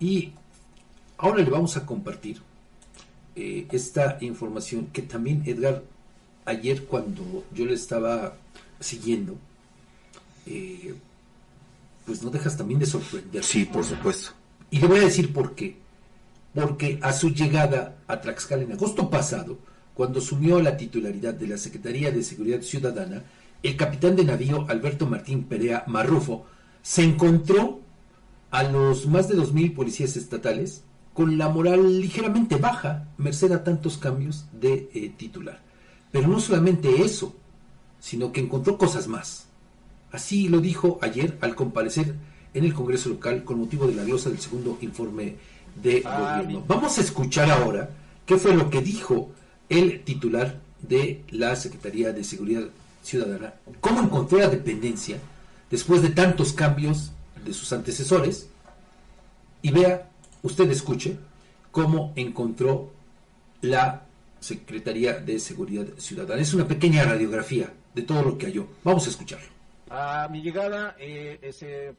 Y ahora le vamos a compartir eh, esta información que también Edgar, ayer cuando yo le estaba siguiendo, eh, pues no dejas también de sorprender. Sí, por supuesto. Y le voy a decir por qué. Porque a su llegada a Tlaxcala en agosto pasado, cuando asumió la titularidad de la Secretaría de Seguridad Ciudadana, el capitán de navío Alberto Martín Perea Marrufo se encontró a los más de 2.000 policías estatales con la moral ligeramente baja, merced a tantos cambios de eh, titular. Pero no solamente eso, sino que encontró cosas más. Así lo dijo ayer al comparecer en el Congreso local con motivo de la glosa del segundo informe de ah, gobierno. Vamos a escuchar ahora qué fue lo que dijo el titular de la Secretaría de Seguridad Ciudadana, cómo encontró la dependencia después de tantos cambios de sus antecesores y vea, usted escuche, cómo encontró la Secretaría de Seguridad Ciudadana. Es una pequeña radiografía de todo lo que halló. Vamos a escucharlo. A mi llegada, eh,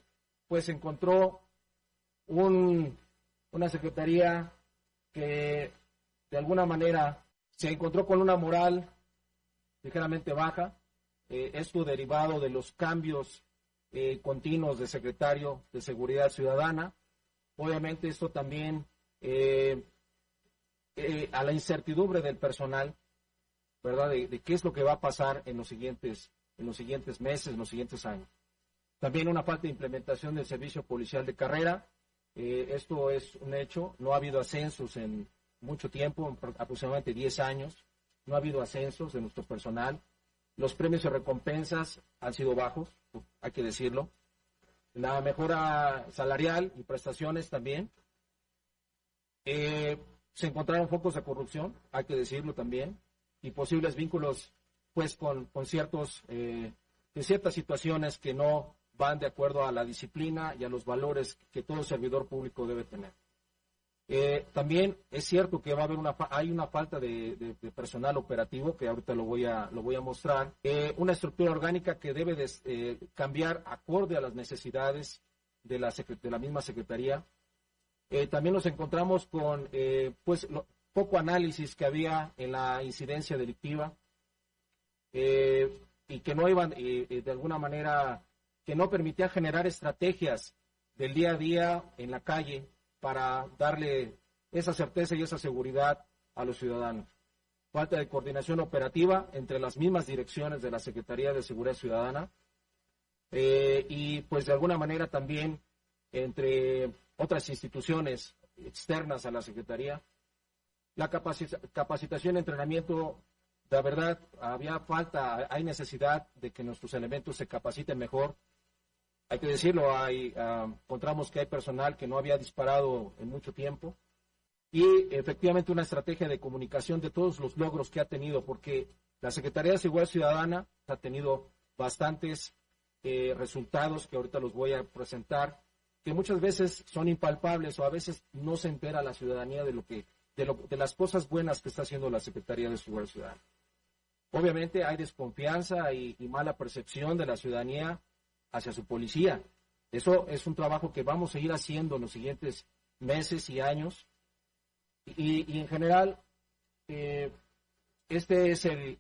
pues encontró un, una secretaría que de alguna manera se encontró con una moral ligeramente baja. Eh, esto derivado de los cambios eh, continuos de secretario de Seguridad Ciudadana. Obviamente esto también eh, a la incertidumbre del personal, ¿verdad? De, qué es lo que va a pasar en los siguientes en los siguientes meses, en los siguientes años. También una falta de implementación del servicio policial de carrera. esto es un hecho. No ha habido ascensos en mucho tiempo, aproximadamente 10 años. No ha habido ascensos de nuestro personal. Los premios y recompensas han sido bajos, hay que decirlo. La mejora salarial y prestaciones también. Eh, se encontraron focos de corrupción, hay que decirlo también, y posibles vínculos pues con, ciertos, eh, ciertas situaciones que no van de acuerdo a la disciplina y a los valores que todo servidor público debe tener. Eh, también es cierto que va a haber una hay una falta de, personal operativo que ahorita lo voy a lo voy a mostrar. Eh, una estructura orgánica que debe de, eh, cambiar acorde a las necesidades de la de la misma secretaría. también nos encontramos con pues poco análisis que había en la incidencia delictiva y que no iban de alguna manera que no permitía generar estrategias del día a día en la calle para darle esa certeza y esa seguridad a los ciudadanos. Falta de coordinación operativa entre las mismas direcciones de la Secretaría de Seguridad Ciudadana eh, y pues de alguna manera también entre otras instituciones externas a la Secretaría. La capacitación entrenamiento, la verdad, había falta, hay necesidad de que nuestros elementos se capaciten mejor hay que decirlo, hay, ah, encontramos que hay personal que no había disparado en mucho tiempo y efectivamente una estrategia de comunicación de todos los logros que ha tenido, porque la Secretaría de Seguridad Ciudadana ha tenido bastantes eh, resultados que ahorita los voy a presentar, que muchas veces son impalpables o a veces no se entera la ciudadanía de lo que de, lo, de las cosas buenas que está haciendo la Secretaría de Seguridad Ciudadana. Obviamente hay desconfianza y mala percepción de la ciudadanía hacia su policía. Eso es un trabajo que vamos a ir haciendo en los siguientes meses y años. Y, en general, eh, este es el,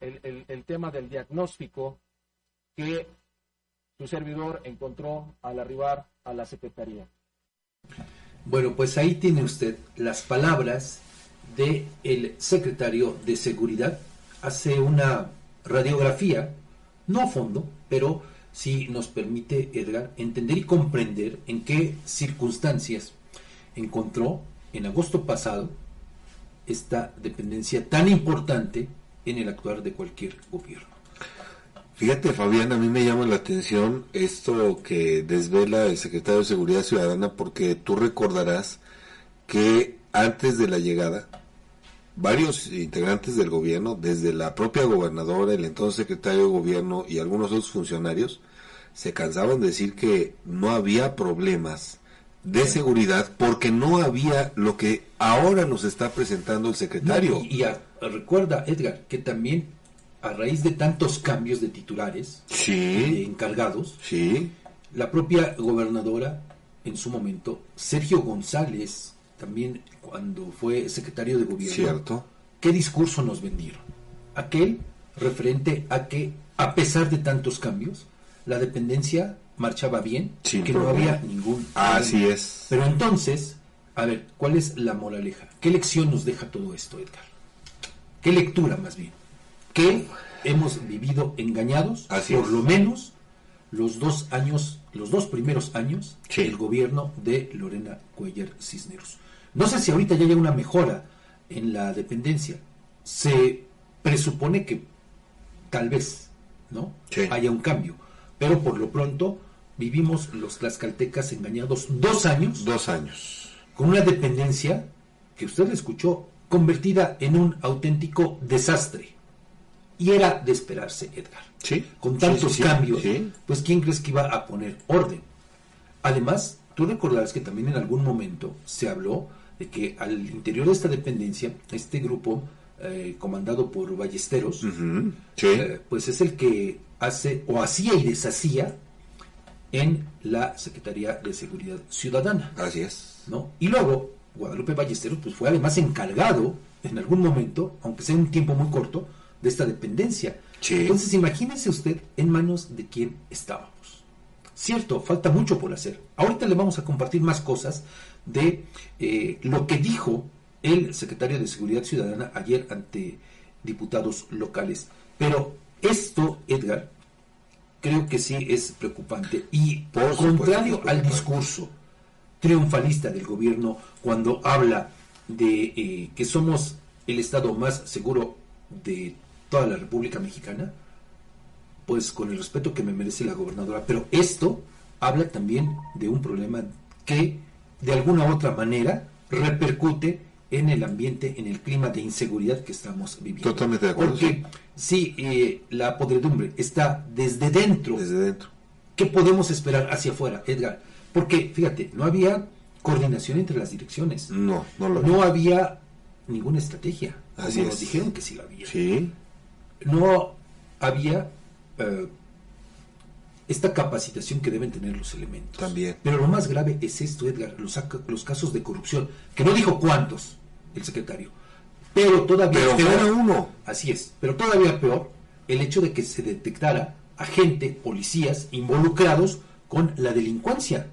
el, tema del diagnóstico que su servidor encontró al arribar a la Secretaría. Bueno, pues ahí tiene usted las palabras del el secretario de Seguridad. Hace una radiografía, no a fondo, pero si nos permite, Edgar, entender y comprender en qué circunstancias encontró en agosto pasado esta dependencia tan importante en el actuar de cualquier gobierno. Fíjate, Fabián, a mí me llama la atención esto que desvela el secretario de Seguridad Ciudadana, porque tú recordarás que antes de la llegada, varios integrantes del gobierno, desde la propia gobernadora, el entonces secretario de gobierno y algunos otros funcionarios, se cansaban de decir que no había problemas de seguridad porque no había lo que ahora nos está presentando el secretario. y, recuerda, Edgar, que también a raíz de tantos cambios de titulares, sí, encargados, sí. la propia gobernadora en su momento, Sergio González, también cuando fue secretario de gobierno, Cierto. ¿qué discurso nos vendieron? Aquel referente a que, a pesar de tantos cambios, la dependencia marchaba bien, Sin que no había ningún Así problema. es. Pero entonces, a ver, ¿cuál es la moraleja? ¿Qué lección nos deja todo esto, Edgar? ¿Qué lectura más bien? Que hemos vivido engañados, Así por es. lo menos los dos años, los dos primeros años Sí. del gobierno de Lorena Cuellar Cisneros. No sé si ahorita ya hay una mejora en la dependencia. Se presupone que tal vez, ¿no? Sí. Haya un cambio. Pero por lo pronto vivimos los tlaxcaltecas engañados dos años Dos años. con una dependencia que usted escuchó convertida en un auténtico desastre. Y era de esperarse, Edgar. Sí. Con tantos sí, sí. cambios, Sí. pues ¿quién crees que iba a poner orden? Además, tú recordarás que también en algún momento se habló de que al interior de esta dependencia, este grupo eh, comandado por Ballesteros, eh, pues es el que hace o hacía y deshacía en la Secretaría de Seguridad Ciudadana. Así es. ¿no? Y luego, Guadalupe Ballesteros pues, fue además encargado en algún momento, aunque sea un tiempo muy corto, de esta dependencia. Sí. Entonces, imagínese usted en manos de quién estábamos. Cierto, falta mucho por hacer. Ahorita le vamos a compartir más cosas de eh, lo que dijo el secretario de Seguridad Ciudadana ayer ante diputados locales. Pero esto, Edgar, creo que sí es preocupante. Y Por supuesto contrario al discurso triunfalista del gobierno cuando habla de eh, que somos el estado más seguro de toda la República Mexicana, pues con el respeto que me merece la gobernadora. Pero esto habla también de un problema que de alguna u otra manera repercute en el ambiente, en el clima de inseguridad que estamos viviendo. Totalmente de acuerdo, Porque si eh, la podredumbre está desde dentro Desde dentro. ¿Qué podemos esperar hacia afuera, Edgar? Porque, fíjate, no había coordinación entre las direcciones. No, no lo No había ninguna estrategia. Así como es. nos dijeron que sí la había. Sí. No había eh, esta capacitación que deben tener los elementos. También. Pero lo más grave es esto, Edgar, los, los casos de corrupción, que no dijo cuántos el secretario, pero todavía Pero peor- uno. Así es, pero todavía peor el hecho de que se detectara a gente, policías involucrados con la delincuencia.